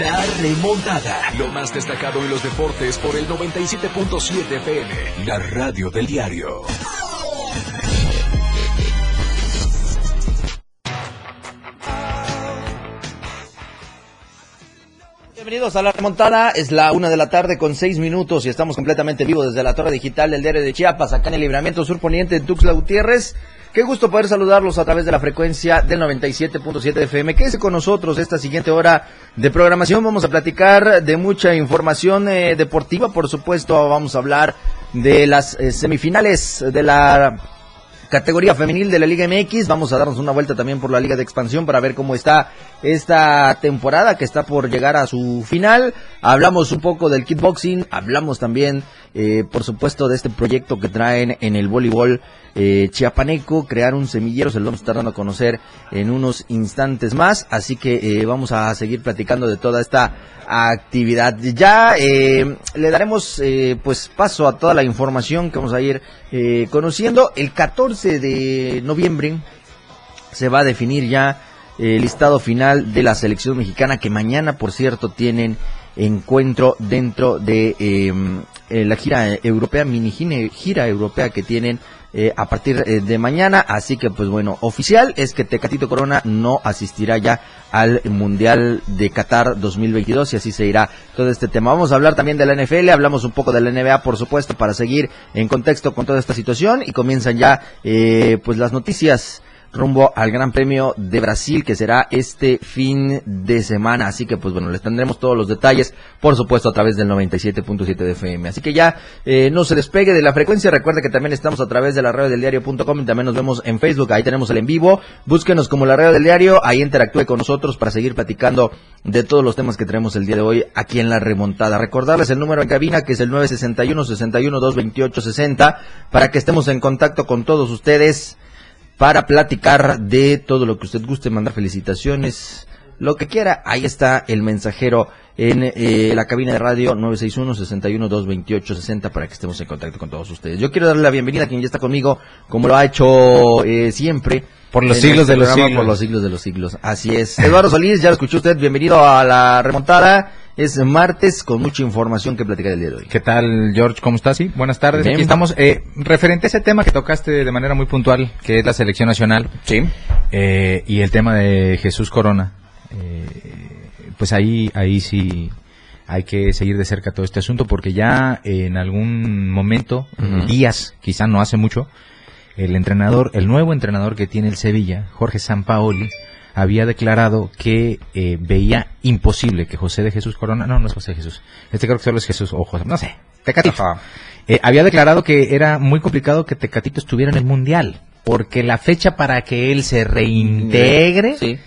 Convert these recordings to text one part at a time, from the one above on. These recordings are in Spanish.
La remontada. Lo más destacado en los deportes por el 97.7 FM. La radio del diario. Bienvenidos a la remontada, es la una de la tarde con seis minutos y estamos completamente vivos desde la torre digital del diario de Chiapas, acá en el libramiento surponiente de Tuxtla Gutiérrez. Qué gusto poder saludarlos a través de la frecuencia del 97.7 FM. Quédese con nosotros esta siguiente hora de programación. Vamos a platicar de mucha información eh, deportiva, por supuesto. Vamos a hablar de las eh, semifinales de la categoría femenil de la Liga MX. Vamos a darnos una vuelta también por la Liga de Expansión para ver cómo está esta temporada que está por llegar a su final. Hablamos un poco del kickboxing, hablamos también, eh, por supuesto, de este proyecto que traen en el voleibol eh, chiapaneco, crear un semillero, se lo vamos a estar dando a conocer en unos instantes más, así que eh, vamos a seguir platicando de toda esta actividad. Ya eh, le daremos pues paso a toda la información que vamos a ir conociendo. El 14 de noviembre se va a definir ya el listado final de la selección mexicana que mañana, por cierto, tienen encuentro dentro de eh, eh, la gira europea, mini gira europea que tienen eh, a partir eh, de mañana. Así que, pues bueno, oficial es que Tecatito Corona no asistirá ya al Mundial de Qatar 2022 y así se irá todo este tema. Vamos a hablar también de la NFL, hablamos un poco de la NBA, por supuesto, para seguir en contexto con toda esta situación y comienzan ya, eh, pues las noticias rumbo al Gran Premio de Brasil que será este fin de semana. Así que pues bueno, les tendremos todos los detalles, por supuesto a través del 97.7 de FM. Así que ya eh, no se despegue de la frecuencia. Recuerde que también estamos a través de la radio del diario.com y también nos vemos en Facebook. Ahí tenemos el en vivo. Búsquenos como la radio del diario. Ahí interactúe con nosotros para seguir platicando de todos los temas que tenemos el día de hoy aquí en la remontada. Recordarles el número en cabina que es el 961 61 228 60 para que estemos en contacto con todos ustedes para platicar de todo lo que usted guste, mandar felicitaciones, lo que quiera. Ahí está el mensajero en eh, la cabina de radio 961-61-228-60 para que estemos en contacto con todos ustedes. Yo quiero darle la bienvenida a quien ya está conmigo, como lo ha hecho eh, siempre. Por los siglos este de los programa, siglos. Por los siglos de los siglos. Así es. Eduardo Solís, ya lo escuchó usted. Bienvenido a la remontada. Es martes con mucha información que platicar el día de hoy. ¿Qué tal, George? ¿Cómo estás? Sí, buenas tardes. Bien. Aquí estamos. Eh, referente a ese tema que tocaste de manera muy puntual, que es la selección nacional. Sí. eh, y el tema de Jesús Corona. eh, pues ahí, ahí sí hay que seguir de cerca todo este asunto porque ya en algún momento, Ujú. días, quizá no hace mucho, el entrenador, el nuevo entrenador que tiene el Sevilla, Jorge Sampaoli, había declarado que eh, veía imposible que José de Jesús Corona, no, no es José de Jesús, este creo que solo es Jesús o José, no sé, Tecatito. Eh, había declarado que era muy complicado que Tecatito estuviera en el Mundial, porque la fecha para que él se reintegre Sí.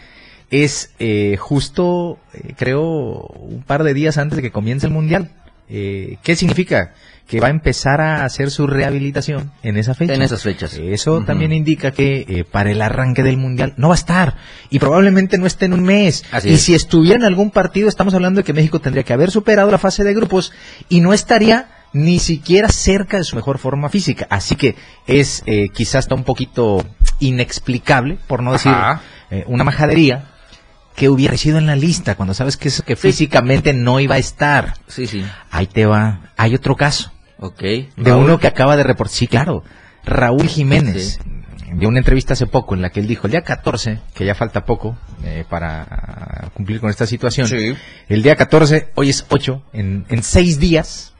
es eh, justo, eh, creo, un par de días antes de que comience el Mundial. Eh, ¿Qué significa? Que va a empezar a hacer su rehabilitación en esa fecha. En esas fechas. Eso también indica que eh, para el arranque del Mundial no va a estar y probablemente no esté en un mes. Así y es. si estuviera en algún partido, estamos hablando de que México tendría que haber superado la fase de grupos y no estaría ni siquiera cerca de su mejor forma física. Así que es eh, quizás hasta un poquito inexplicable, por no decir eh, una majadería, que hubiera sido en la lista cuando sabes que, es- que físicamente no iba a estar. Sí, sí. Ahí te va. Hay otro caso Ok. de Raúl. uno que acaba de reportar. Sí, claro. Raúl Jiménez. Dio una entrevista hace poco en la que él dijo, el día 14, que ya falta poco eh, para cumplir con esta situación, Sí. el día 14, hoy es 8, en, en seis días,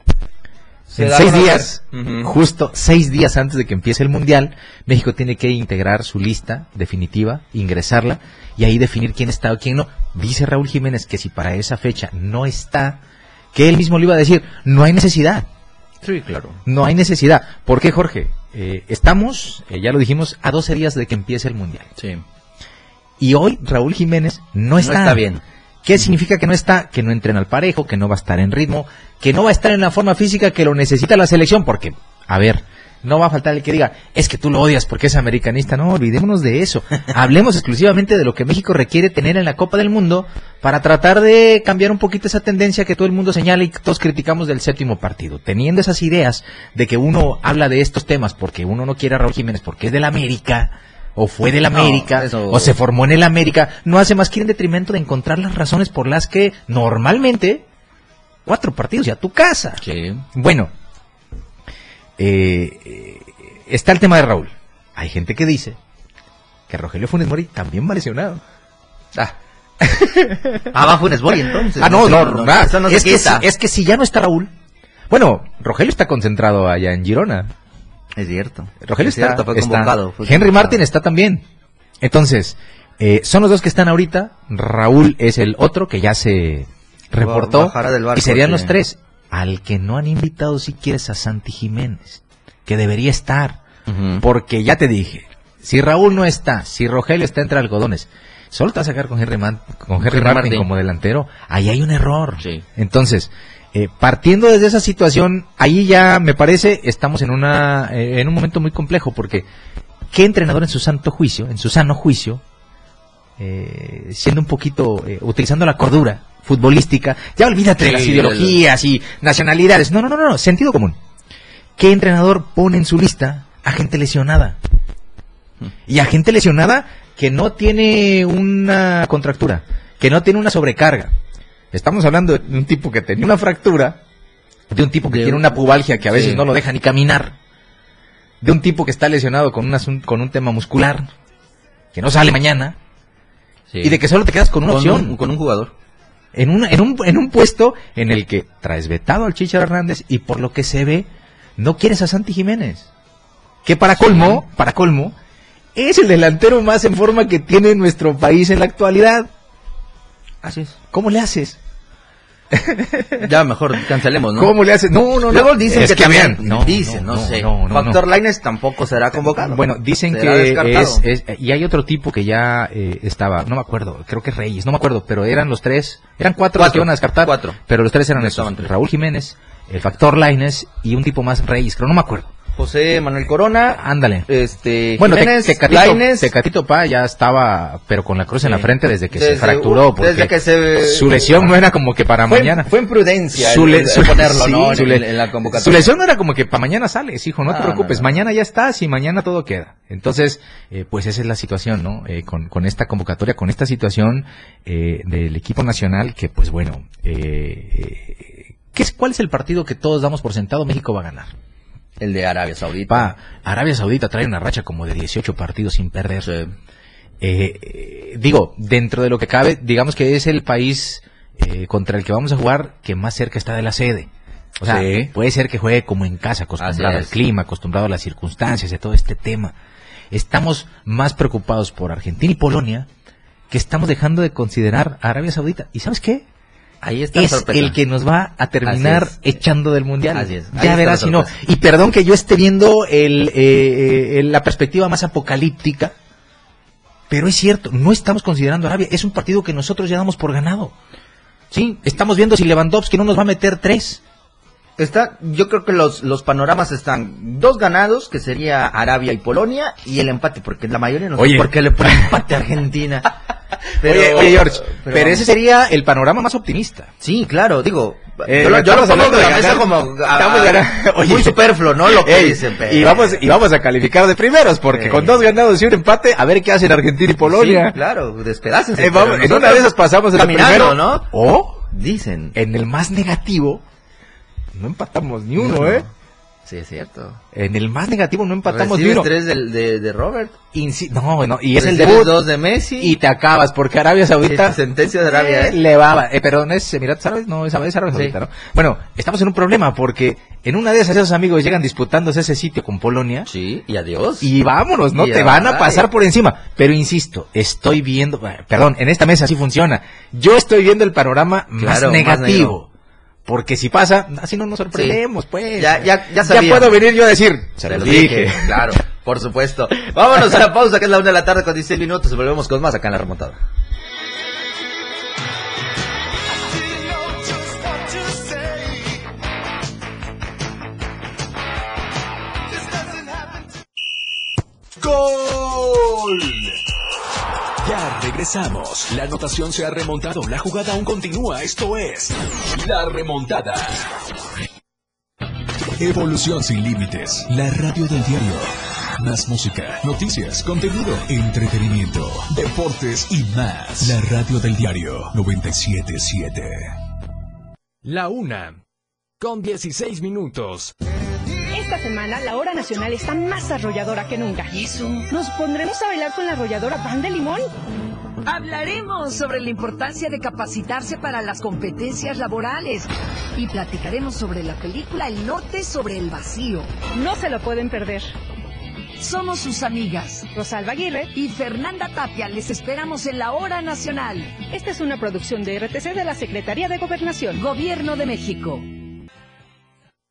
en seis días, justo seis días antes de que empiece el Mundial, México tiene que integrar su lista definitiva, ingresarla y ahí definir quién está o quién no. Dice Raúl Jiménez que si para esa fecha no está, que él mismo le iba a decir, no hay necesidad. Sí, claro. No hay necesidad. ¿Por qué, Jorge? Eh, estamos, eh, ya lo dijimos, a 12 días de que empiece el Mundial. Sí. Y hoy Raúl Jiménez no está. está bien. ¿Qué significa que no está? Que no entrena al parejo, que no va a estar en ritmo, que no va a estar en la forma física que lo necesita la selección, porque, a ver, no va a faltar el que diga, es que tú lo odias porque es americanista. No, olvidémonos de eso. Hablemos exclusivamente de lo que México requiere tener en la Copa del Mundo para tratar de cambiar un poquito esa tendencia que todo el mundo señala y que todos criticamos del séptimo partido. Teniendo esas ideas de que uno habla de estos temas porque uno no quiere a Raúl Jiménez porque es del América, o fue del América, eso- o se formó en el América, no hace más que ir en detrimento de encontrar las razones por las que normalmente cuatro partidos y a tu casa. Sí. Bueno, eh, eh, está el tema de Raúl. Hay gente que dice que Rogelio Funes Mori también va lesionado. Ah. ah, va Funes Mori entonces. Ah, no, no, no, nada. eso no se es, que, si- es que si ya no está Raúl. Bueno, Rogelio está concentrado allá en Girona. Es cierto. Rogelio es está, cierto, fue convocado. fue Henry. Martin está también. Entonces, eh, son los dos que están ahorita. Raúl es el otro que ya se reportó. Bajará del barco, y serían sí. los tres. Al que no han invitado si quieres a Santi Jiménez, que debería estar. Porque ya te dije, si Raúl no está, si Rogelio está entre algodones, solo te vas a sacar con Henry, Man- con Henry Henry Martin, Martin. como delantero, ahí hay un error. Sí. Entonces, eh, partiendo desde esa situación, ahí ya me parece estamos en una eh, en un momento muy complejo porque qué entrenador en su santo juicio, en su sano juicio, eh, siendo un poquito eh, utilizando la cordura futbolística, ya olvídate de Sí, las ideologías y nacionalidades. No, no, no, no, sentido común. ¿Qué entrenador pone en su lista a gente lesionada? Y a gente lesionada que no tiene una contractura, que no tiene una sobrecarga. Estamos hablando de un tipo que tenía una fractura, de un tipo que De tiene un- una pubalgia que a veces Sí. no lo deja ni caminar, de un tipo que está lesionado con un, con un tema muscular, que no sale mañana, Sí. y de que solo te quedas con una con opción un, con un jugador. En, una- en, un, en un puesto en el que traes vetado al Chicharo Hernández y por lo que se ve, no quieres a Santi Jiménez. Que para colmo, para colmo, es el delantero más en forma que tiene nuestro país en la actualidad. Así es. ¿Cómo le haces? Ya mejor cancelemos, ¿no? ¿Cómo le haces? No, no, no. Luego dicen Es que, también, no, dicen, no, sé. no, no, Factor. Lines tampoco será convocado. Bueno, dicen que es, es- y hay otro tipo que ya eh, estaba, no me acuerdo, creo que es Reyes, no me acuerdo, pero eran los tres, eran cuatro, los Cuatro, que iban a descartar, cuatro. pero los tres eran tres. Raúl Jiménez, el Factor Laines y un tipo más Reyes, creo, no me acuerdo. José Manuel Corona, Ándale. este, Bueno, Jiménez, Tecatito, Lainez, Tecatito Pa ya estaba, pero con la cruz en la frente desde que se fracturó, porque desde que se- su lesión no era como que para fue, mañana. fue imprudencia Su el- le- el su- ponerlo, sí, ¿no? su En, le- en la convocatoria. Su lesión no era como que para mañana sales, hijo, no te No, preocupes, no, no. mañana ya estás y mañana todo queda. Entonces, eh, pues esa es la situación, ¿no? Eh, con, con esta convocatoria, con esta situación eh, del equipo nacional, que pues bueno, eh, eh, ¿qué es, ¿cuál es el partido que todos damos por sentado México va a ganar? El de Arabia Saudita. Pa, Arabia Saudita trae una racha como de 18 partidos sin perder. Sí. Eh, eh, digo, dentro de lo que cabe, digamos que es el país eh, contra el que vamos a jugar que más cerca está de la sede. O sea, Sí. puede ser que juegue como en casa, acostumbrado al clima, acostumbrado a las circunstancias, de todo este tema. Estamos más preocupados por Argentina y Polonia que estamos dejando de considerar a Arabia Saudita. ¿Y sabes qué? Ahí está es el que nos va a terminar echando del mundial. Así es. Ya verás si no. Y perdón que yo esté viendo el, eh, eh, la perspectiva más apocalíptica, pero es cierto, no estamos considerando a Arabia. Es un partido que nosotros ya damos por ganado. Sí, estamos viendo si Lewandowski no nos va a meter tres. Está, yo creo que los, los panoramas están dos ganados, que sería Arabia y Polonia, y el empate, porque la mayoría no Oye. sé por qué le pone empate a Argentina. Pero- oye, oye, George, pero, ese sería el panorama más optimista. Sí, claro, digo, Eh, yo lo, yo lo pongo de la mesa como a- muy superfluo, ¿no? Lo que Ey, dicen, pero- y vamos y vamos a calificar de primeros porque con dos ganados y un empate a ver qué hacen Argentina y Polonia Sí, claro, despedácense. Eh, vamos, en una de esas pasamos el primero ¿no? o Dicen. en el más negativo no empatamos ni uno No. eh Sí, es cierto. en el más negativo no empatamos Recibes tres del- de, de Robert. No no y es el debut dos de Messi. y te acabas porque Arabia Saudita Sí, sentencia de Arabia, ¿eh? le va eh, perdón es Emiratos Árabes no es Arabia Sí. Saudita ¿no? bueno estamos en un problema porque en una de esas esos amigos llegan disputándose ese sitio con Polonia Sí, y adiós. y vámonos, no Y te van a pasar por encima. Pero insisto, estoy viendo, eh, perdón, en esta mesa así funciona. Yo estoy viendo el panorama Claro, más más negativo. Porque si pasa, así no nos sorprendemos, pues. Ya- ya- ya sabíamos. puedo venir yo a decir, se lo dije. dije, claro, por supuesto. Vámonos a la pausa, que es la una de la tarde con 16 minutos. y Volvemos con más acá en la remontada. ¡Gol! Ya regresamos. La anotación se ha remontado. La jugada aún continúa. Esto es La Remontada. Evolución sin límites. La radio del diario. Más música, noticias, contenido, entretenimiento, deportes y más. La radio del diario 977. La una. Con 16 minutos. Esta semana la hora nacional está más arrolladora que nunca. ¿Y eso? ¿Nos pondremos a bailar con la arrolladora Pan de Limón? Hablaremos sobre la importancia de capacitarse para las competencias laborales y platicaremos sobre la película El Norte sobre el Vacío. No se lo pueden perder. Somos sus amigas. Rosalba Aguirre y Fernanda Tapia. Les esperamos en la Hora Nacional. Esta es una producción de RTC de la Secretaría de Gobernación. Gobierno de México.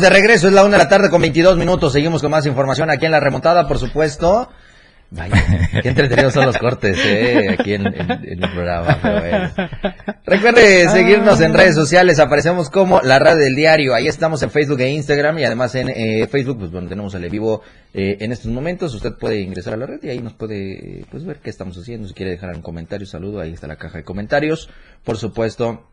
De regreso, es la una de la tarde con 22 minutos. Seguimos con más información aquí en la remontada, por supuesto. Vaya, qué entretenidos son los cortes, eh, aquí en, el programa. Recuerde seguirnos en redes sociales, aparecemos como la radio del diario. Ahí estamos en Facebook e Instagram y además en eh, Facebook, pues bueno, tenemos el vivo eh, en estos momentos. Usted puede ingresar a la red y ahí nos puede pues ver qué estamos haciendo. Si quiere dejar un comentario, saludo, ahí está la caja de comentarios. Por supuesto,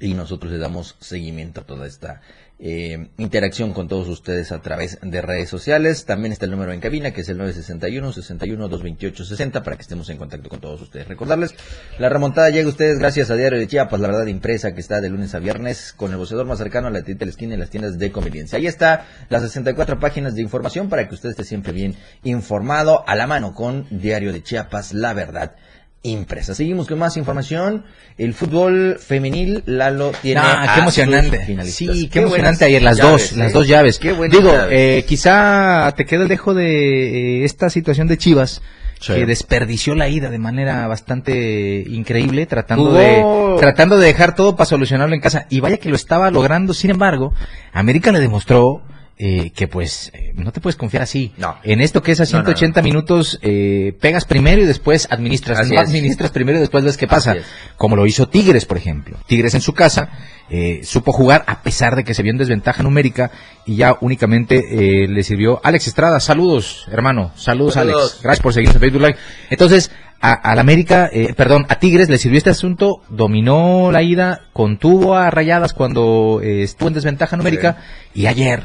y nosotros le damos seguimiento a toda esta eh, interacción con todos ustedes a través de redes sociales. También está el número en cabina, que es el 961-61-228-60, para que estemos en contacto con todos ustedes. Recordarles, la remontada llega a ustedes gracias a Diario de Chiapas, la verdad impresa, que está de lunes a viernes, con el boceador más cercano a la tienda de la esquina y las tiendas de conveniencia. Ahí está las 64 páginas de información para que usted esté siempre bien informado, a la mano con Diario de Chiapas, la verdad impresa. Seguimos con más información. El fútbol femenil, Lalo tiene. Ah, qué emocionante. Sí, qué, emocionante ayer, las llaves, dos, las ¿eh? dos llaves. Qué Digo, eh, quizá te queda el dejo de eh, esta situación de Chivas, Sí. que desperdició la ida de manera bastante increíble, tratando de, tratando de dejar todo para solucionarlo en casa. Y vaya que lo estaba logrando, sin embargo, América le demostró eh, que pues eh, no te puedes confiar así. No. En esto que es a No, no, no. 180 minutos, eh, pegas primero y después administras. Así no es. administras primero y después ves qué pasa. Como lo hizo Tigres, por ejemplo. Tigres en su casa eh, supo jugar a pesar de que se vio en desventaja numérica y ya únicamente eh, le sirvió Alex Estrada. Saludos, hermano. Saludos, Saludos. Alex. Gracias por seguirnos en Facebook Live. Entonces, a, al América, eh, perdón, a Tigres le sirvió este asunto, dominó la ida, contuvo a Rayadas cuando eh, estuvo en desventaja numérica y ayer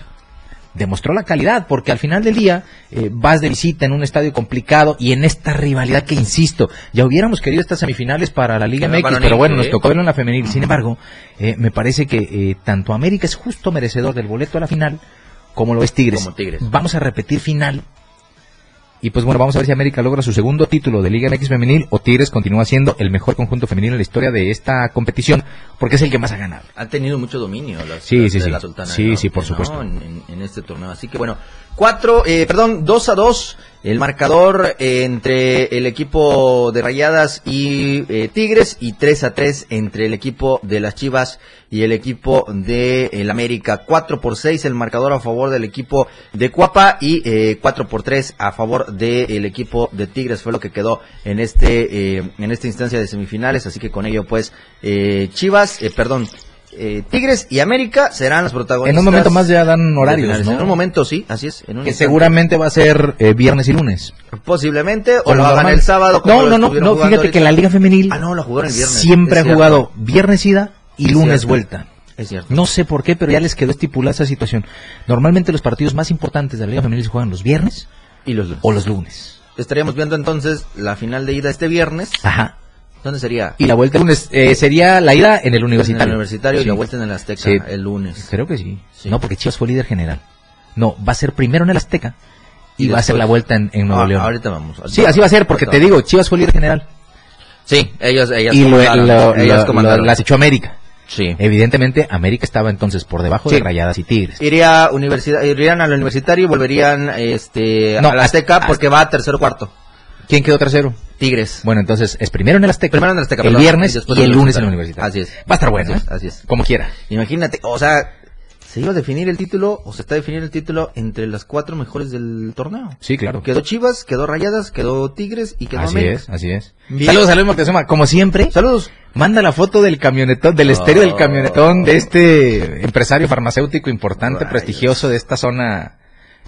demostró la calidad, porque al final del día eh, vas de visita en un estadio complicado y en esta rivalidad que, insisto, ya hubiéramos querido estas semifinales para la Liga MX, pero bueno, nos tocó verlo en la femenil. Sin embargo, eh, me parece que eh, tanto América es justo merecedor del boleto a la final, como lo es Tigres. Como Tigres. Vamos a repetir final. Y pues bueno, vamos a ver si América logra su segundo título de Liga MX femenil o Tigres continúa siendo el mejor conjunto femenil en la historia de esta competición, porque es el que más ha ganado. Han tenido mucho dominio las, Sí, las sí, de sí. la Sultana Sí, sí, por supuesto. En- en este torneo. Así que bueno, cuatro, eh, perdón, dos a dos. El marcador eh, entre el equipo de Rayadas y eh, Tigres y 3 a 3 entre el equipo de las Chivas y el equipo de el América. 4 por 6 el marcador a favor del equipo de Cuapa y eh, 4 por 3 a favor del equipo de Tigres. Fue lo que quedó en este eh, en esta instancia de semifinales. Así que con ello pues eh, Chivas, eh, perdón, eh, Tigres y América serán los protagonistas. En un momento más ya dan horarios, finales. ¿no? En un momento sí, así es. En un que instante. seguramente va a ser eh, viernes y lunes. Posiblemente, o lo hagan el sábado. No, no, no, no, fíjate que la Liga Femenil Ah, no, lo jugaron el viernes. siempre ha jugado viernes ida y Es lunes cierto. vuelta. Es cierto. No sé por qué, pero ya les quedó estipulada esa situación. Normalmente los partidos más importantes de la Liga Femenil se juegan los viernes Y los lunes. o los lunes. Estaríamos viendo entonces la final de ida este viernes. Ajá. ¿Dónde sería? Y la vuelta el lunes eh, sería la ida en el En universitario. el universitario y la vuelta en el Azteca Sí. el lunes. Creo que sí. Sí. No, porque Chivas fue líder general. No, va a ser primero en el Azteca y, Y va a ser la vuelta en, en Nuevo Ah, León. Ahorita vamos. Sí, así va a ser, porque te digo, Chivas fue líder general. Sí, ellos, ellas Y comandaron, lo- ellas lo- comandaron. lo- las echó América. Sí. Evidentemente, América estaba entonces por debajo Sí. de Rayadas y Tigres. Iría universidad, irían al universitario y volverían este No, a la Azteca porque va a tercero cuarto. ¿Quién quedó tercero? Tigres. Bueno, entonces es primero en el Azteca. Primero en el Azteca, El viernes y el lunes en universitario. universitario. Así es. Va a estar bueno, Así es, ¿eh? así es. Como quiera. Imagínate, o sea, se iba a definir el título o se está definiendo el título entre las cuatro mejores del torneo. Sí, claro. Quedó Chivas, quedó Rayadas, quedó Tigres y quedó Así América. es, así es. Bien. Saludos, saludos, Moctezuma. Como siempre, Saludos. manda la foto del camionetón, del estéreo del camionetón de este empresario farmacéutico importante, Rayos. prestigioso de esta zona,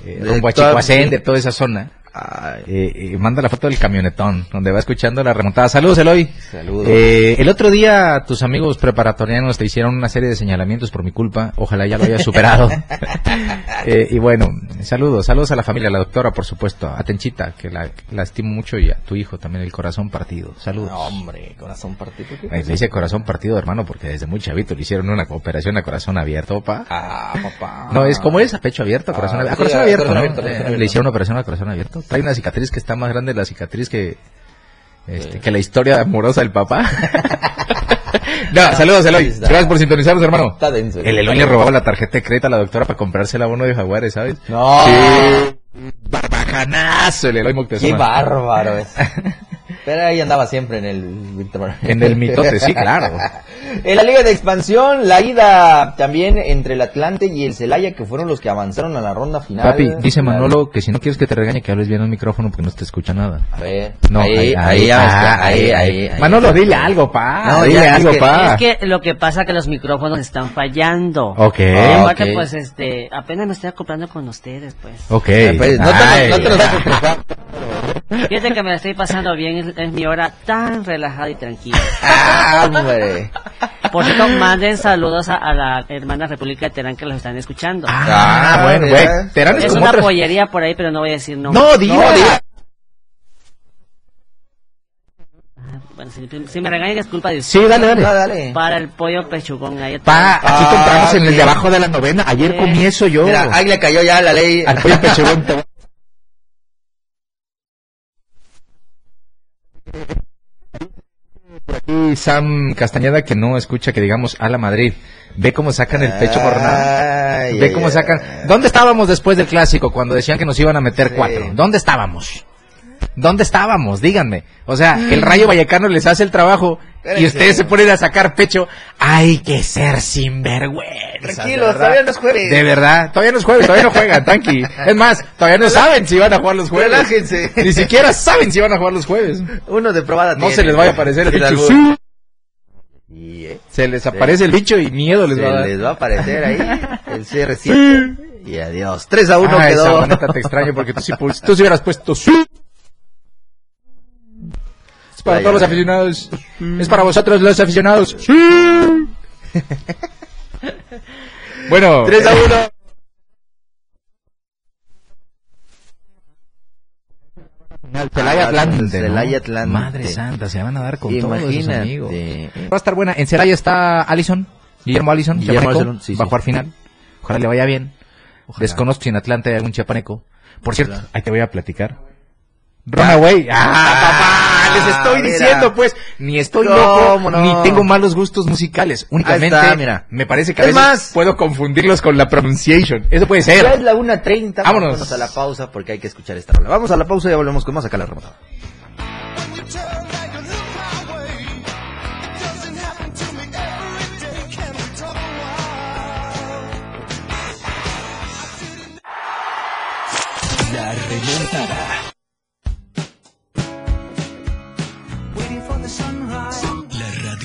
eh, De a toda- de toda esa zona. Ay, Eh, eh, manda la foto del camionetón, donde va escuchando la remontada. Saludos, Eloy. Saludos. Eh, el otro día tus amigos preparatorianos te hicieron una serie de señalamientos por mi culpa. Ojalá ya lo hayas superado. Eh, y bueno, saludos, saludos a la familia, a la doctora, por supuesto, a Tenchita, que la, la estimo mucho, y a tu hijo también, el corazón partido. Saludos. no, hombre, corazón partido. Le dice corazón partido, hermano, porque desde muy chavito le hicieron una operación a corazón abierto. Ah, papá. No, es como es, a pecho abierto, corazón Ah, abierto. A corazón a abierto, corazón ¿no? abierto, Eh, corazón Le hicieron una operación a corazón abierto. Trae una cicatriz que está más grande la cicatriz que, este, que la historia amorosa del papá. no, saludos, Eloy. Gracias por sintonizarnos, hermano. Está denso. El Eloy le robaba la tarjeta de crédito a la doctora para comprarse el abono de Jaguares, ¿sabes? No. Sí. Barbajanazo el Eloy Moctezuma. Qué bárbaro es. Pero ahí andaba siempre en el. En el mitote, sí, claro. En la Liga de Expansión, la ida también entre el Atlante y el Celaya, que fueron los que avanzaron a la ronda final. Papi, dice Manolo que si no quieres que te regañe, que hables bien al micrófono porque no te escucha nada. A ver, No, ahí, ahí, ah, ahí, ahí, ahí. Manolo, dile algo, pa. No, dile ya, es algo, que- pa. Es que lo que pasa es que los micrófonos están fallando. Ok. Ah, Aparte, ok. pues, este, apenas me estoy acoplando con ustedes, pues. Ok. Pues, no te, Ay. no te. Fíjate que me la estoy pasando bien, es, es mi hora tan relajada y tranquila. Ah, hombre. Por cierto, manden saludos a, a la hermana República de Terán que los están escuchando. Ah, bueno, mira. güey. Terán es es como una otras- pollería por ahí, pero no voy a decir no. No, diga. No, diga. Bueno, si, si me regañan es culpa de Sí, dale, dale. No, dale. Para el pollo pechugón ahí. Pa, aquí Ah, compramos en el de abajo de la novena. Ayer Sí. comí eso yo. Mira, ahí le cayó ya la ley. Al pollo pechugón. aquí Sam Castañeda que no escucha que digamos a la Madrid. Ve cómo sacan el pecho por nada. Ve cómo sacan. ¿Dónde estábamos después del clásico cuando decían que nos iban a meter Sí. cuatro? ¿Dónde estábamos? ¿Dónde estábamos? Díganme. O sea, el Rayo Vallecano les hace el trabajo y ustedes se ponen a sacar pecho. Hay que ser sinvergüenza. Tranquilos, todavía no es jueves. De verdad, todavía no es jueves, todavía no juegan, tranqui. Es más, todavía no saben si van a jugar los jueves. Relájense. Ni siquiera saben si van a jugar los jueves. Uno de probada No tiene. se les vaya a aparecer el bicho. eh, Se les aparece el bicho y miedo les se va a dar. les va a aparecer ahí el CR7. Y adiós. 3 a 1 Ay, quedó. Sabaneta, te extraño porque tú sí, tú sí hubieras puesto sí. Para todos los aficionados. Es para vosotros los aficionados. Sí. bueno. 3 a 1. Celaya Ah, Atlante. Atlante. Madre santa, se van a dar con todos esos Imagínate. amigos. Va a estar buena. En Celaya está Allison, Guillermo Allison, Guillermo Allison, sí, va a sí. jugar final. Ojalá le vaya bien. Desconozco si en Atlanta hay algún chiapaneco. Por cierto, ahí te voy a platicar. Runaway. ¡Ah, papá! Les estoy mira. diciendo, pues, ni estoy ¿Cómo loco, no? ni tengo malos gustos musicales. Únicamente, está, mira. me parece que a Es veces más- puedo confundirlos con la pronunciation. Eso puede Ya es ser. la 1.30. Vámonos. Vámonos a la pausa porque hay que escuchar esta rola. Vamos a la pausa y ya volvemos con más acá la remontada.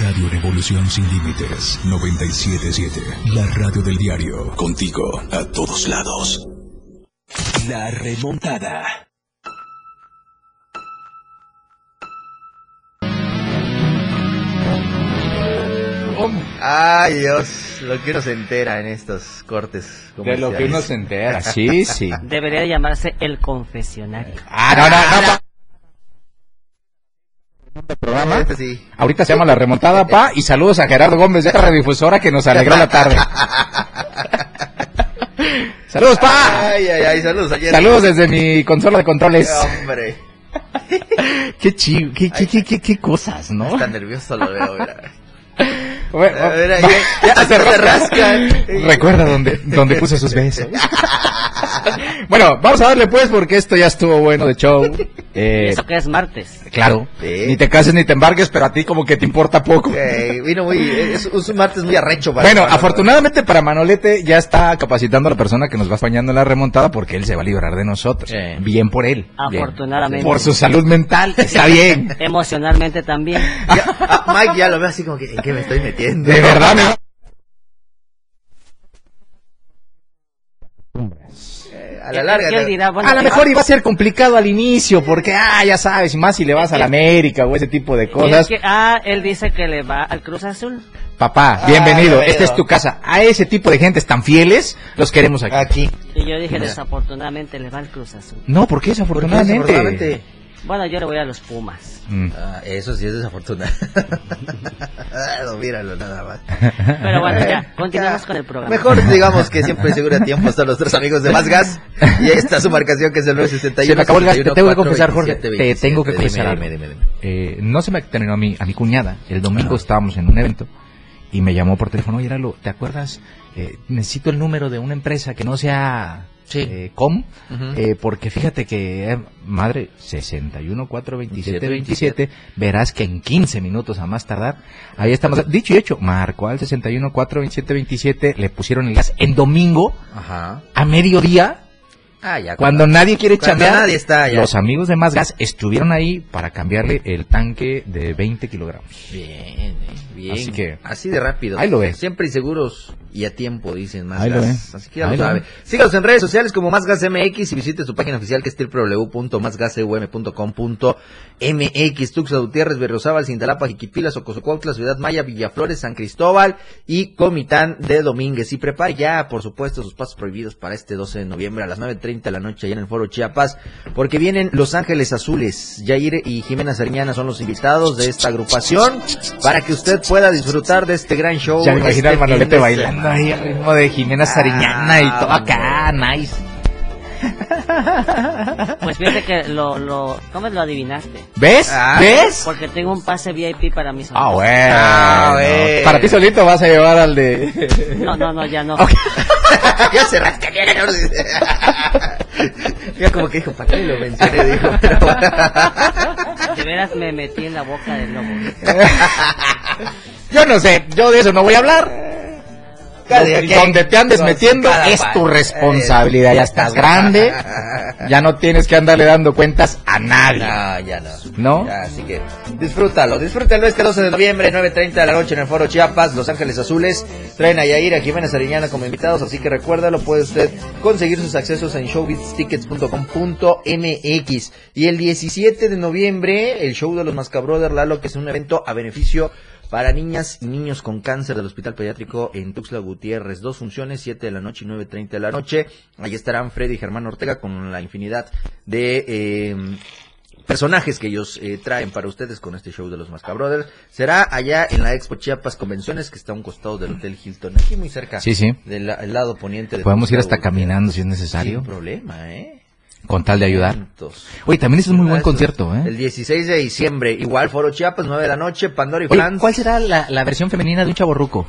Radio Revolución Sin Límites 977. La radio del diario. Contigo a todos lados. La remontada. Ay, Dios, lo que uno se entera en estos cortes. De lo que uno se entera, sí, sí. Debería de llamarse el confesionario. Ah, no, no, no. Pa- programa. Este sí. Ahorita se llama La Remontada, pa, y saludos a Gerardo Gómez de la radiodifusora que nos alegró la tarde. saludos, pa. Ay, ay, ay, saludos ayer. Saludos desde mi consola de controles. Hombre, Qué chido, qué, qué, qué, qué, qué cosas, ¿no? está nervioso lo veo, mira. Bueno, Mira, va- ya, ya se rasca. Recuerda dónde, dónde puse sus besos. Bueno, vamos a darle pues porque esto ya estuvo bueno de show. Eh, Eso que es martes. claro, Sí. ni te cases ni te embarques, pero a ti como que te importa poco. Eh, vino muy, es, es un martes muy arrecho para Bueno, para- afortunadamente para Manolete ya está capacitando a la persona que nos va acompañando en la remontada porque él se va a librar de nosotros. Sí. Bien por él. Bien. Afortunadamente. Por su salud mental, está bien. Emocionalmente también. Ya, ah, Mike ya lo veo así como que, ¿en qué me estoy metiendo? De verdad, mi- a la larga. ¿Qué él dirá? Bueno, A lo mejor iba a ser complicado al inicio porque, ah, ya sabes, y más si le vas a la América o ese tipo de es cosas. que- ah, él dice que le va al Cruz Azul. Papá, bienvenido, Ay, esta es tu casa. A ese tipo de gentes tan fieles los queremos aquí. Aquí. Y yo dije, desafortunadamente le va al Cruz Azul. No, ¿por qué desafortunadamente? Desafortunadamente. Bueno, yo le voy a los Pumas. Mm. Ah, eso sí es desafortunado. no, míralo nada más. Pero bueno, ya, continuamos con el programa. Mejor digamos que siempre seguro a tiempo están los tres amigos de Más Gas. Y ahí está su marcación que es el 961. Se me acabó el gas, te tengo que confesar, Jorge, 27, te 27. tengo que confesar dime, dime, dime. Eh, no se me terminó a mi, a mi cuñada. El domingo estábamos en un evento y me llamó por teléfono. Oye, Lalo, ¿te acuerdas? Eh, necesito el número de una empresa que no sea Sí. eh, com, Ujú. eh, porque fíjate que, eh, madre, 61 4 27 27, verás que en 15 minutos a más tardar, ahí estamos. Dicho y hecho, marcó al 61 4 27 27, le pusieron el gas en domingo Ajá. a mediodía. Ah, ya. Cuando nadie quiere Cuando chambear, nadie está ya. los amigos de Más Gas estuvieron ahí para cambiarle el tanque de 20 kilogramos. Bien, eh, bien. Así que- Así de rápido. Ahí lo ves. Siempre y seguros y a tiempo, dicen Más Ahí lo Gas. Así que ya Ahí lo sabe. Síganos en redes sociales como Más Gas MX y visite su página oficial que es www.másgaseum.com.mx. Tuxtla Gutiérrez, Berriozábal, Cintalapa, Jiquipilas, Ocosocuautla, Ciudad Maya, Villaflores, San Cristóbal y Comitán de Domínguez. Y prepare ya, por supuesto, sus pasos prohibidos para este 12 de noviembre a las 9.30 de la noche allá en el Foro Chiapas, porque vienen Los Ángeles Azules. Yair y Jimena Sariñana son los invitados de esta agrupación para que usted pueda disfrutar de este gran show. Ya me este al Manolete bailando ahí al ritmo de Jimena Sariñana y Ah, todo acá, nice. Pues fíjate que lo, lo, ¿cómo lo adivinaste? ¿Ves? Ah. ¿Ves? Porque tengo un pase VIP para mis Ah, amigos. bueno. Ah, bueno. Para ti solito vas a llevar al de... No, no, no, ya no. ya se. Ya como que dijo, ¿para qué lo mencioné? Dijo, pero... De veras me metí en la boca del lobo. Yo no sé, yo de eso no voy a hablar. Donde- te andes metiendo es tu responsabilidad. Ya estás grande, ya no tienes que andarle dando cuentas a nadie. No, ya no. ¿No? Ya, así que disfrútalo. Disfrútalo este 12 de noviembre, 9.30 de la noche en el Foro Chiapas, Los Ángeles Azules. Traen a Yair, a Jimena Sariñana como invitados, así que recuérdalo, puede usted conseguir sus accesos en showbiztickets.com.mx. Y el 17 de noviembre, el show de los Mascabrothers, Lalo, que es un evento a beneficio para niñas y niños con cáncer del Hospital Pediátrico en Tuxtla Gutiérrez. Dos funciones, 7 de la noche y 9.30 de la noche. Ahí estarán Freddy y Germán Ortega con la infinidad de... eh, personajes que ellos eh, traen para ustedes con este show de los Masca Brothers. Será allá en la Expo Chiapas Convenciones, que está a un costado del Hotel Hilton, aquí muy cerca. Sí, sí. Del la- el lado poniente de Podemos ir hasta caminando si es necesario. Sin problema, ¿eh? Con tal de ayudar. Oye, también es un muy buen concierto, ¿eh? El 16 de diciembre, igual Foro Chiapas, 9 de la noche, Pandora y Oye, Flans. ¿cuál será la, la versión femenina de un chaborruco?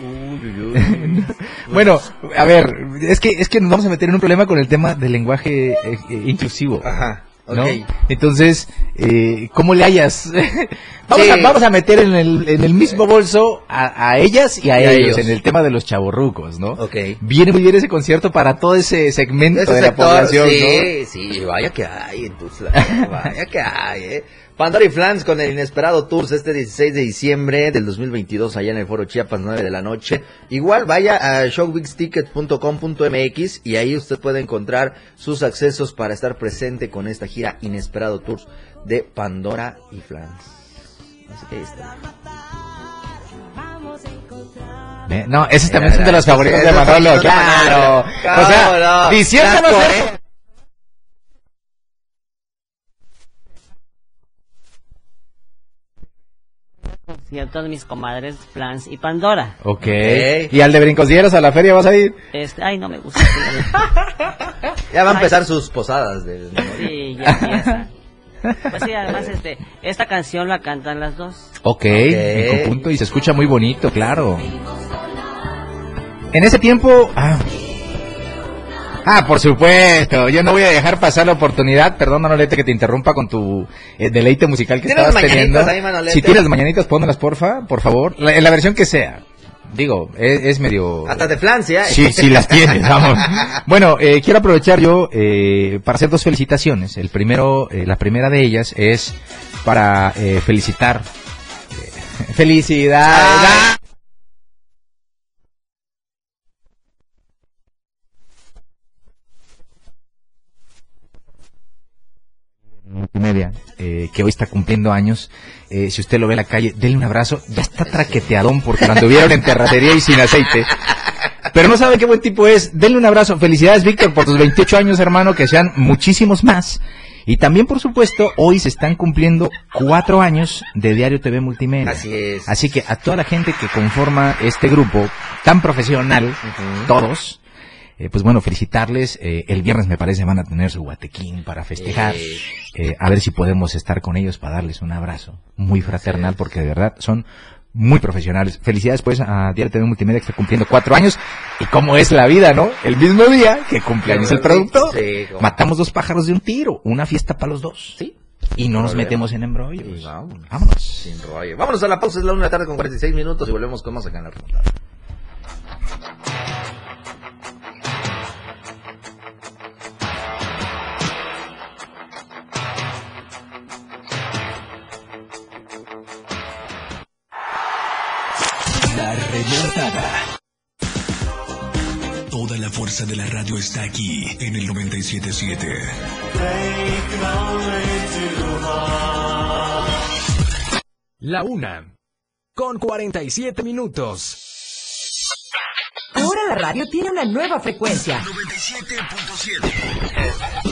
Uy, uy, uy. Bueno, a ver, es que es que nos vamos a meter en un problema con el tema del lenguaje eh, eh, inclusivo. Ajá, ¿no? ok. Entonces, eh, ¿cómo le hayas? vamos, Sí. a, vamos a meter en el, en el mismo bolso a, a ellas y a, Y ellos, ellos. en el tema de los chavorrucos, ¿no? Ok. Viene muy bien ese concierto para todo ese segmento Ese de la sector, población, sí, sí, vaya que hay en vaya que hay, eh. Pandora y Flans con el Inesperado Tours este 16 de diciembre del 2022 allá en el Foro Chiapas 9 de la noche. Igual vaya a showbigsticket.com.mx y ahí usted puede encontrar sus accesos para estar presente con esta gira Inesperado Tours de Pandora y Flans. Así que ahí está. ¿no? ¿Eh? No, esos también son de los favoritos de Manolo, claro. Manolo. O sea, ¿Cómo no? Sé- Coreas. Ciertos mis comadres Flans y Pandora. Ok. ¿Y al de Brincosieros a la feria vas a ir? Este, ay, no me gusta. Ya va a empezar sus posadas del Sí, ya empieza. Pues sí, además este, esta canción la cantan las dos. Ok, en conjunto y se escucha muy bonito, claro. En ese tiempo... Ah, Ah, por supuesto, yo no voy a dejar pasar la oportunidad, perdón Manolete que te interrumpa con tu eh, deleite musical que ¿Tienes estabas teniendo. ahí, si tienes mañanitas, pónmelas porfa, por favor, la- en la versión que sea. Digo, es, es medio... Hasta de Francia. ¿eh? Sí, sí las tienes, vamos. Bueno, eh, quiero aprovechar yo eh, para hacer dos felicitaciones. El primero, eh, la primera de ellas es para eh, felicitar. ¡Felicidades! Ah. Eh, que hoy está cumpliendo años. Eh, si usted lo ve en la calle, denle un abrazo. Ya está traqueteadón porque lo anduvieron en terracería y sin aceite. Pero no sabe qué buen tipo es. Denle un abrazo. Felicidades, Víctor, por tus 28 años, hermano, que sean muchísimos más. Y también, por supuesto, hoy se están cumpliendo cuatro años de Diario TV Multimedia. Así es. Así que a toda la gente que conforma este grupo tan profesional, todos, eh, pues bueno, felicitarles. Eh, el viernes me parece van a tener su guatequín para festejar. Eh. A ver si podemos estar con ellos para darles un abrazo muy fraternal, porque de verdad son muy profesionales. Felicidades pues a Diario TV Multimedia que está cumpliendo cuatro años. Y cómo es la vida, ¿no? El mismo día que cumpleaños el productor. Sí, cómo. Matamos dos pájaros de un tiro. Una fiesta para los dos. Sí. Y no nos Problema. metemos en embrollos. Y vámonos. Vámonos. Sin rollo. Vámonos a la pausa, es la una de la tarde con 46 minutos y volvemos con más acá en la. La remontada. Toda la fuerza de la radio está aquí en el 977. La una. Con 47 minutos. Ahora la radio tiene una nueva frecuencia. 97.7.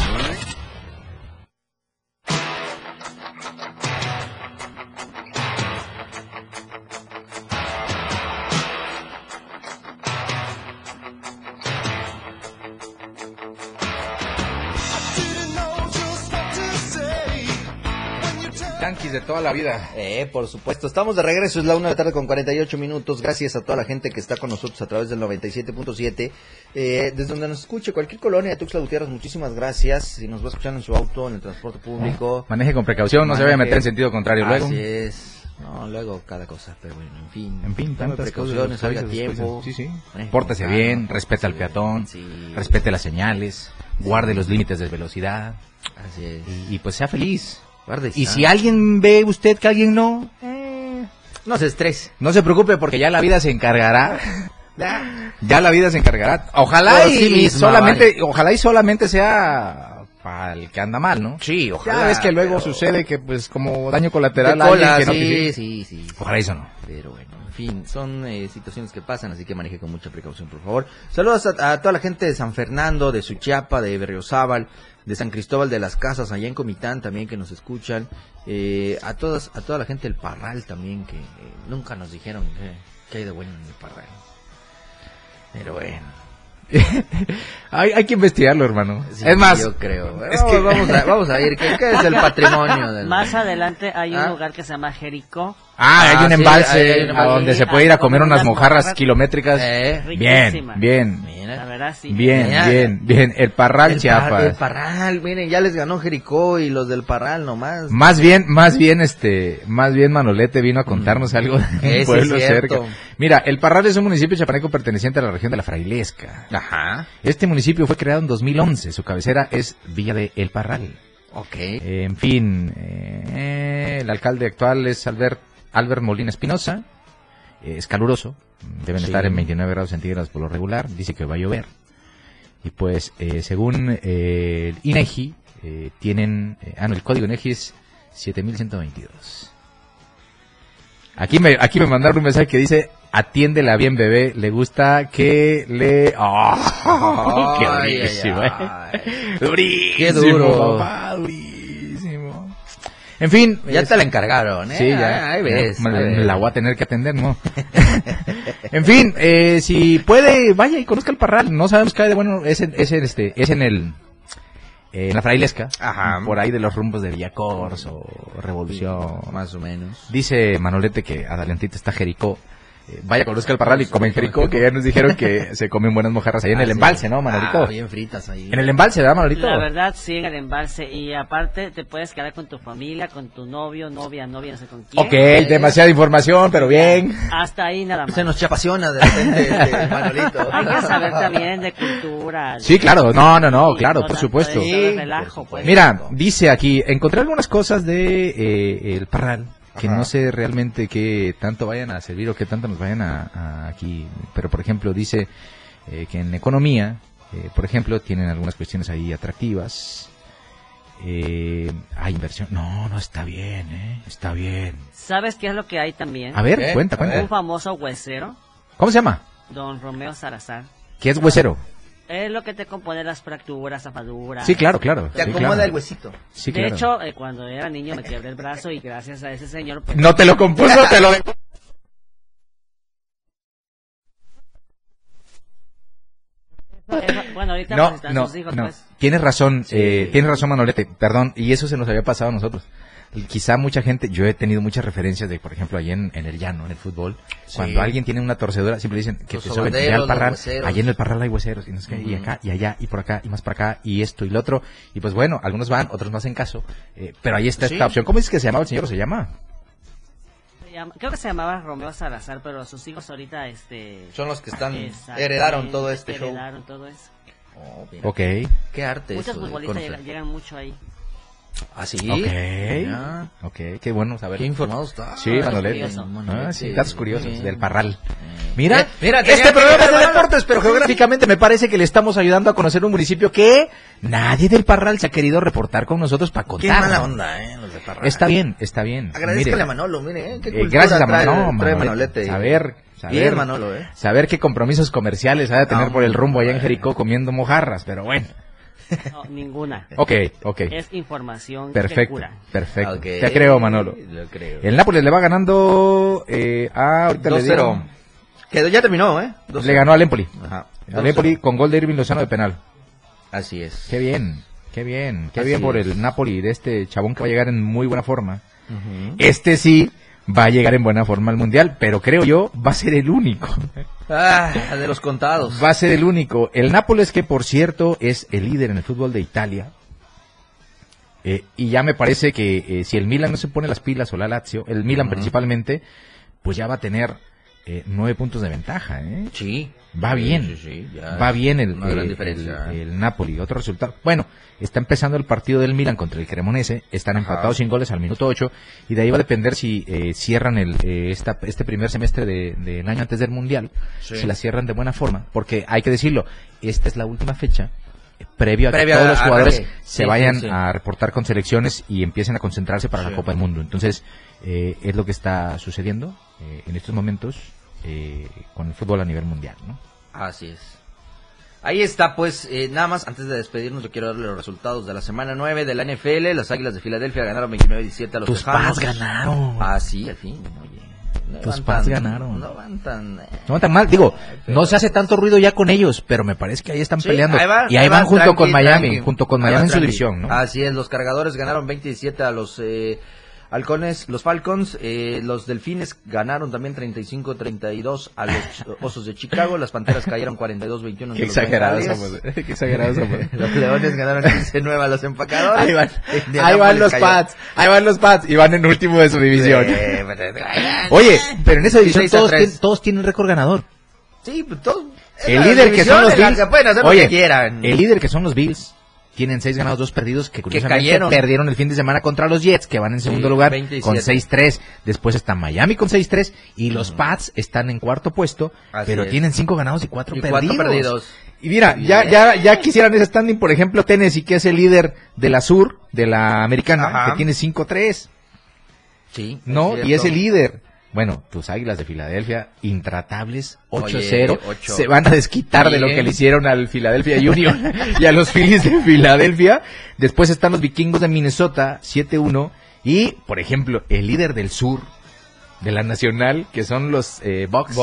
De toda la vida. Eh, por supuesto. Estamos de regreso, es la una de la tarde con 48 minutos. Gracias a toda la gente que está con nosotros a través del 97.7. Eh, desde donde nos escuche, cualquier colonia de Tuxtla Gutiérrez, muchísimas gracias. Si nos va escuchando en su auto, en el transporte público. Maneje con precaución, no se vaya a meter en sentido contrario luego. Así es. No, luego cada cosa, pero bueno, en fin. En fin, tantas precauciones, cosas, salga tiempo. Sí, sí. Pórtese bien, respeta al peatón, sí. respete las señales, guarde los límites de velocidad Así es. y, y pues sea feliz. Y si alguien ve usted que alguien no, No se estrese. no se preocupe porque ya la vida se encargará. Ya la vida se encargará. Ojalá y misma, solamente, ojalá y solamente sea para el que anda mal, ¿no? Sí, Ya ves que luego sucede que pues como daño colateral cola, que no sí, quisiera. sí, sí. Ojalá eso no. Pero bueno, en fin, son eh, situaciones que pasan, así que maneje con mucha precaución, por favor. Saludos a, a toda la gente de San Fernando, de Suchiapa, de Berriozábal, de San Cristóbal de las Casas, allá en Comitán también que nos escuchan. Eh, a todas, a toda la gente del Parral también que eh, nunca nos dijeron que, que hay de bueno en el Parral. Pero bueno. hay, hay que investigarlo, hermano. sí, es más, yo creo. es vamos, que- vamos a, vamos a ir. ¿Qué, qué es el patrimonio del Más adelante hay un Ah. lugar que se llama Jericó. Ah, hay Ah, un sí, embalse hay- hay un a embalse. donde se puede ir a a comer unas mojarras kilométricas. Eh, Bien, riquísimas. bien, Mira. La verdad, sí. bien, Mira. bien, bien. El Parral El, Par- Chiapas. el Parral, miren, ya les ganó Jericó y los del Parral nomás. Más bien, más bien, este, más bien Manolete vino a contarnos algo del Mm. Ese pueblo es cierto. cerca. Mira, el Parral es un municipio chapaneco perteneciente a la región de la Frailesca. Ajá. Este municipio fue creado en 2011. Su cabecera es Villa de El Parral. Ok. Eh, en fin, eh, el alcalde actual es Albert, Albert Molina Espinosa. Eh, es caluroso. Deben Sí. estar en 29 grados centígrados por lo regular. Dice que va a llover. Y pues, eh, según eh, el INEGI, eh, tienen... ah, no, el código INEGI es 7122. Aquí me, aquí me mandaron un mensaje que dice, atiéndela bien bebé, le gusta que le... ¡Oh! ¡Qué durísimo! ay, ay. Durísimo, Qué duro. papá, durísimo. En fin. Ya es- te la encargaron, ¿eh? Sí, ya. Ahí ves. Me, ahí me ves. la voy a tener que atender, ¿no? en fin, eh, si puede, vaya y conozca el Parral. No sabemos qué hay de bueno. Es en, es en, este, es en el... eh, en la Frailesca. Ajá. Por ahí de los rumbos de Villacors o Revolución. Más o menos. Dice Manolete que adelantito está Jericó. Eh, vaya, conozca el Parral y come en Jericó, que ya nos dijeron que se comen buenas mojarras ahí en Ah, el embalse, ¿no, Manolito? Ah, bien fritas ahí. En el embalse, ¿verdad, Manolito? La verdad, sí, en el embalse. Y aparte, te puedes quedar con tu familia, con tu novio, novia, novia, no sé con quién. Ok, demasiada información, pero bien. Hasta ahí nada más. Se nos apasiona de repente este, Manolito. Hay que saber también de cultura. Sí, claro, no, no, no, claro, no por supuesto. relajo, pues. Mira, dice aquí, encontré algunas cosas de eh, el Parral que no sé realmente qué tanto vayan a servir o qué tanto nos vayan a, a aquí, pero por ejemplo dice eh, que en economía, eh, por ejemplo, tienen algunas cuestiones ahí atractivas. Eh, hay inversión. No, no está bien, ¿eh? Está bien. ¿Sabes qué es lo que hay también? A ver, ¿Qué? cuenta, cuenta. Un famoso huesero, ¿Cómo se llama? don Romeo Salazar. ¿Qué es huesero? Es lo que te compone las fracturas, zafaduras. Sí, claro, claro. Te sí, acomoda claro. el huesito. Sí, de claro. hecho, eh, cuando era niño me quebré el brazo y gracias a ese señor... pues, no te lo compuso, te lo bueno, ahorita No, pues, están no, sus hijos, no. pues. Tienes razón, eh, tienes razón Manolete, perdón, y eso se nos había pasado a nosotros. Y Quizá mucha gente, yo he tenido muchas referencias de, por ejemplo, allí en, en el llano, en el fútbol, Sí. cuando alguien tiene una torcedura, siempre dicen que Los te suben, al parral, allí en el parral hay hueseros, y, no sé qué, y acá, y allá, y por acá, y más para acá, y esto y lo otro, y pues bueno, algunos van, otros no hacen caso, eh, pero ahí está Sí. esta opción. ¿Cómo dices que se llamaba el señor se llama? Creo que se llamaba Romeo Salazar, pero sus hijos ahorita, este... Son los que están, heredaron todo este show. Heredaron todo eso. Oh. Ok, Qué arte Muchos eso futbolistas llegan, llegan mucho ahí. ¿Ah, sí? ok, Mira. ok, qué bueno saber. Qué informado está. Sí, Manolete. Ah, sí, datos curiosos del parral. Mira, Eh, mira, este programa es de deportes, pero geográficamente me parece que le estamos ayudando a conocer un municipio que nadie del Parral se ha querido reportar con nosotros para Qué contar. mala onda, ¿eh? Los de Parral. Está bien, está bien. Agradezcale a Manolo, mire, ¿eh? Qué eh, gracias a trae- Manolo, trae Manolete. Manolete. Saber, saber, Bien, Manolo, ¿eh? saber qué compromisos comerciales ha de tener No, por el rumbo allá en. Jericó comiendo mojarras, pero bueno. No, ninguna. Ok, ok. Es información que Perfecto, cura. perfecto. Te creo, Manolo. Lo creo. El Nápoles le va ganando eh, a, ahorita le 2-0. Que ya terminó, ¿eh? 2-0. Le ganó al Empoli. Ajá. Al Empoli con gol de Irving Lozano de penal. Así es. Qué bien, qué bien, qué Así bien por es. el Napoli de este chabón que va a llegar en muy buena forma. Este sí va a llegar en buena forma al Mundial, pero creo yo va a ser el único. Ah, de los contados. Va a ser el único. El Nápoles, que por cierto es el líder en el fútbol de Italia. eh, y ya me parece que eh, si el Milan no se pone las pilas o la Lazio, el Milan principalmente, pues ya va a tener eh, nueve puntos de ventaja. ¿eh? Sí. Va bien. Sí, sí, sí, ya va bien el, gran el- diferencia. el- el Napoli. Otro resultado. Bueno, está empezando el partido del Milan contra el Cremonese. Están Ajá. empatados sin goles al minuto 8. Y de ahí va a depender si eh, cierran el, eh, esta- este primer semestre de- del año antes del Mundial. Si la cierran de buena forma. Porque hay que decirlo, esta es la última fecha. eh, Previo a que todos los a jugadores se Sí, vayan sí, sí. a reportar con selecciones y empiecen a concentrarse para la Copa del Mundo. Entonces, eh, es lo que está sucediendo eh, en estos momentos eh, con el fútbol a nivel mundial. ¿no? Así es. Ahí está, pues, eh, nada más, antes de despedirnos, yo quiero darle los resultados de la semana 9 de la NFL. Las Águilas de Filadelfia ganaron 29-17 a los Tus Tejanos. Pats ganaron. Ah, sí, al fin, oye. No Tus van tan- ganaron. No van tan... eh, No tan mal, digo, no se hace tanto ruido ya con ellos, pero me parece que ahí están Sí, peleando. ahí van, y ahí van junto tranqui, con Miami, tranqui. junto con Miami van en su división, ¿no? Así es, los cargadores ganaron 27 a los eh, halcones, los Falcons, eh, los delfines ganaron también 35-32 a los osos de Chicago, las panteras cayeron 42-21 Qué exagerados somos, eh, qué exagerados somos. los leones ganaron 15-9 a los empacadores. Ahí van, Indianapolis ahí van los cayó. Pats, ahí van los Pats y van en último de su división. Oye, pero en esa división 16 a todos, 3. tienen, todos tienen récord ganador. Sí, pues todo. El líder que son los Bills, oye, el líder que son los Bills tienen seis ganados, dos perdidos, que curiosamente cayeron. perdieron el fin de semana contra los Jets, que van en segundo Sí, lugar 27. con 6-3. Después está Miami con 6-3 y los Pats están en cuarto puesto, Así pero es. tienen cinco ganados y cuatro, Y perdidos. cuatro perdidos. Y mira, ya, ya, ya quisieran ese standing, por ejemplo, Tennessee, que es el líder de la sur, de la americana, Ajá. que tiene 5-3. Sí, ¿no? es y es el líder. Bueno, tus águilas de Filadelfia, intratables, 8-0, Oye, ocho. se van a desquitar de lo que le hicieron al Philadelphia Union y a los Phillies de Filadelfia. Después están los vikingos de Minnesota, 7-1. Y, por ejemplo, el líder del sur de la nacional, que son los eh, Bucks,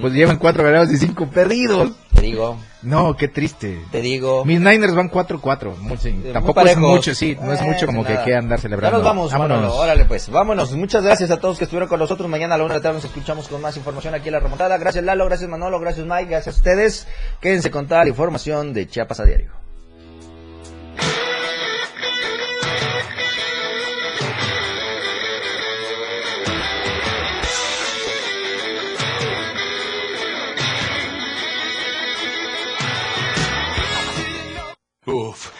pues llevan 4 ganados y 5 perdidos. Te digo, No, qué triste. te digo. Mis Niners van 4-4. Muy- sí, muy Tampoco es mucho, sí, no es Eh, mucho como que quede andar Ya celebrando. nos vamos, Vámonos. Manolo. Órale, pues, vámonos. Muchas gracias a todos que estuvieron con nosotros. Mañana a la una de la tarde nos escuchamos con más información aquí en La Remontada. Gracias, Lalo. Gracias, Manolo. Gracias, Mike. Gracias a ustedes. Quédense con toda la información de Chiapas a diario. Of.